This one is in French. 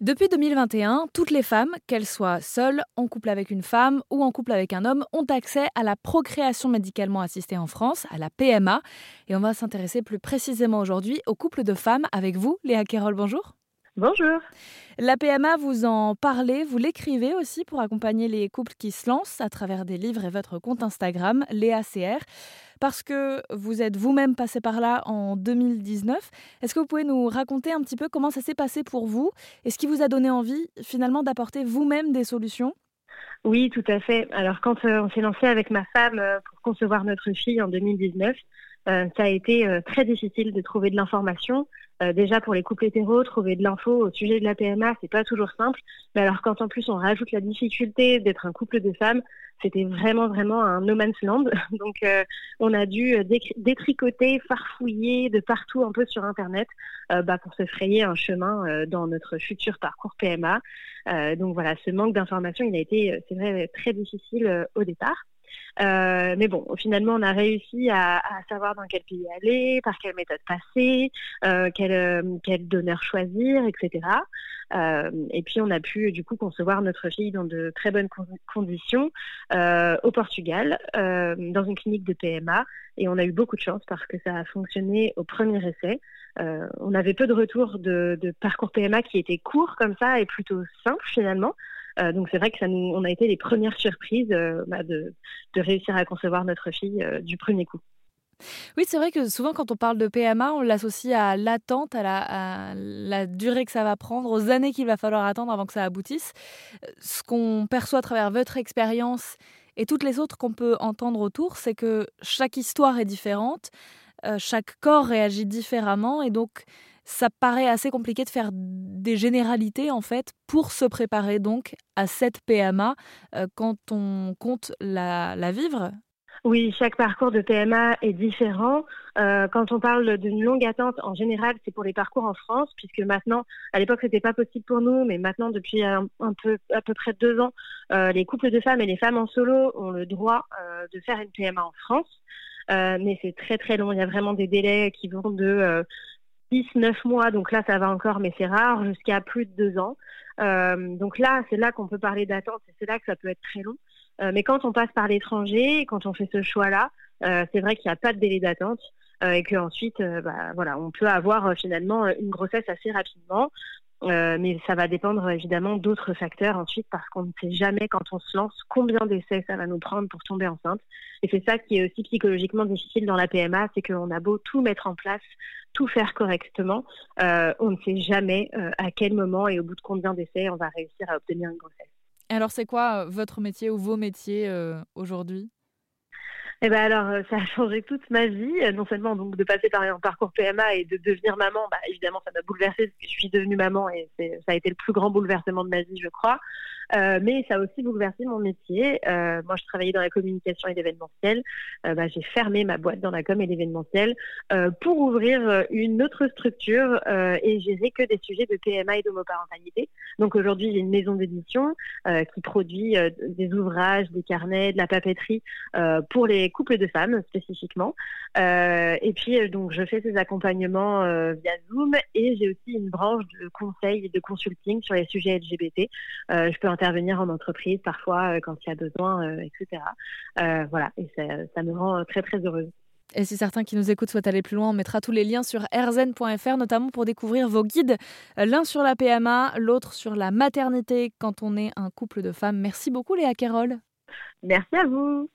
Depuis 2021, toutes les femmes, qu'elles soient seules, en couple avec une femme ou en couple avec un homme, ont accès à la procréation médicalement assistée en France, à la PMA. Et on va s'intéresser plus précisément aujourd'hui au couple de femmes avec vous, Léa Kerol, bonjour. Bonjour. La PMA, vous en parlez, vous l'écrivez aussi pour accompagner les couples qui se lancent à travers des livres et votre compte Instagram, Léa CR, parce que vous êtes vous-même passé par là en 2019. Est-ce que vous pouvez nous raconter un petit peu comment ça s'est passé pour vous? Et ce qui vous a donné envie finalement d'apporter vous-même des solutions? Oui, tout à fait. Alors quand euh, on s'est lancé avec ma femme euh, pour concevoir notre fille en 2019, euh, ça a été euh, très difficile de trouver de l'information. Euh, déjà pour les couples hétéros, trouver de l'info au sujet de la PMA, c'est pas toujours simple. Mais alors quand en plus on rajoute la difficulté d'être un couple de femmes, c'était vraiment vraiment un no man's land. Donc on a dû détricoter, farfouiller de partout un peu sur internet bah, pour se frayer un chemin dans notre futur parcours PMA. donc voilà, ce manque d'information, il a été, c'est vrai, très difficile au départ. Euh, mais bon, finalement, on a réussi à, savoir dans quel pays aller, par quelle méthode passer, euh, quel, euh, quel, donneur choisir, etc. et puis, on a pu du coup concevoir notre fille dans de très bonnes conditions au Portugal, dans une clinique de PMA. Et on a eu beaucoup de chance parce que ça a fonctionné au premier essai. on avait peu de retours de, de parcours PMA qui étaient courts comme ça et plutôt simples finalement. Euh, donc c'est vrai que ça nous, on a été les premières surprises euh, bah, de, réussir à concevoir notre fille euh, du premier coup. Oui, c'est vrai que souvent quand on parle de PMA, on l'associe à l'attente, à la, durée que ça va prendre, aux années qu'il va falloir attendre avant que ça aboutisse. Ce qu'on perçoit à travers votre expérience et toutes les autres qu'on peut entendre autour, c'est que chaque histoire est différente, chaque corps réagit différemment et donc ça paraît assez compliqué de faire des généralités en fait pour se préparer donc à cette PMA euh, quand on compte la, vivre. Oui, chaque parcours de PMA est différent. Euh, quand on parle d'une longue attente, en général, c'est pour les parcours en France, puisque maintenant, à l'époque, c'était pas possible pour nous, mais maintenant, depuis un, peu, à peu près deux ans, euh, les couples de femmes et les femmes en solo ont le droit de faire une PMA en France. mais c'est très très long. Il y a vraiment des délais qui vont de 6, 9 mois, donc là ça va encore, mais c'est rare, jusqu'à plus de 2 ans. Euh, donc là, c'est là qu'on peut parler d'attente, c'est là que ça peut être très long. Euh, mais quand on passe par l'étranger, quand on fait ce choix-là, euh, c'est vrai qu'il n'y a pas de délai d'attente et qu'ensuite, bah, voilà, on peut avoir finalement une grossesse assez rapidement. Euh, mais ça va dépendre évidemment d'autres facteurs ensuite parce qu'on ne sait jamais quand on se lance combien d'essais ça va nous prendre pour tomber enceinte. Et c'est ça qui est aussi psychologiquement difficile dans la PMA, c'est qu'on a beau tout mettre en place, tout faire correctement, euh, on ne sait jamais euh, à quel moment et au bout de combien d'essais on va réussir à obtenir une grossesse. Alors c'est quoi votre métier ou vos métiers aujourd'hui? Eh ben alors, euh, ça a changé toute ma vie. Euh, non seulement donc de passer par un parcours PMA et de devenir maman, bah, évidemment, ça m'a bouleversée parce que je suis devenue maman et ça a été le plus grand bouleversement de ma vie, je crois. Euh, mais ça a aussi bouleversé mon métier. Euh, moi, je travaillais dans la communication et l'événementiel. Euh, bah, j'ai fermé ma boîte dans la com et l'événementiel pour ouvrir une autre structure et gérer que des sujets de PMA et d'homoparentalité. Donc aujourd'hui, j'ai une maison d'édition qui produit des ouvrages, des carnets, de la papeterie pour les couples de femmes spécifiquement. et puis, donc, je fais ces accompagnements via Zoom et j'ai aussi une branche de conseil et de consulting sur les sujets LGBT. je peux intervenir en entreprise parfois euh, quand il y a besoin, euh, etc. Euh, voilà, et ça, me rend très très heureuse. Et si certains qui nous écoutent souhaitent aller plus loin, on mettra tous les liens sur rzn.fr, notamment pour découvrir vos guides, l'un sur la PMA, l'autre sur la maternité quand on est un couple de femmes. Merci beaucoup Léa Carole. Merci à vous.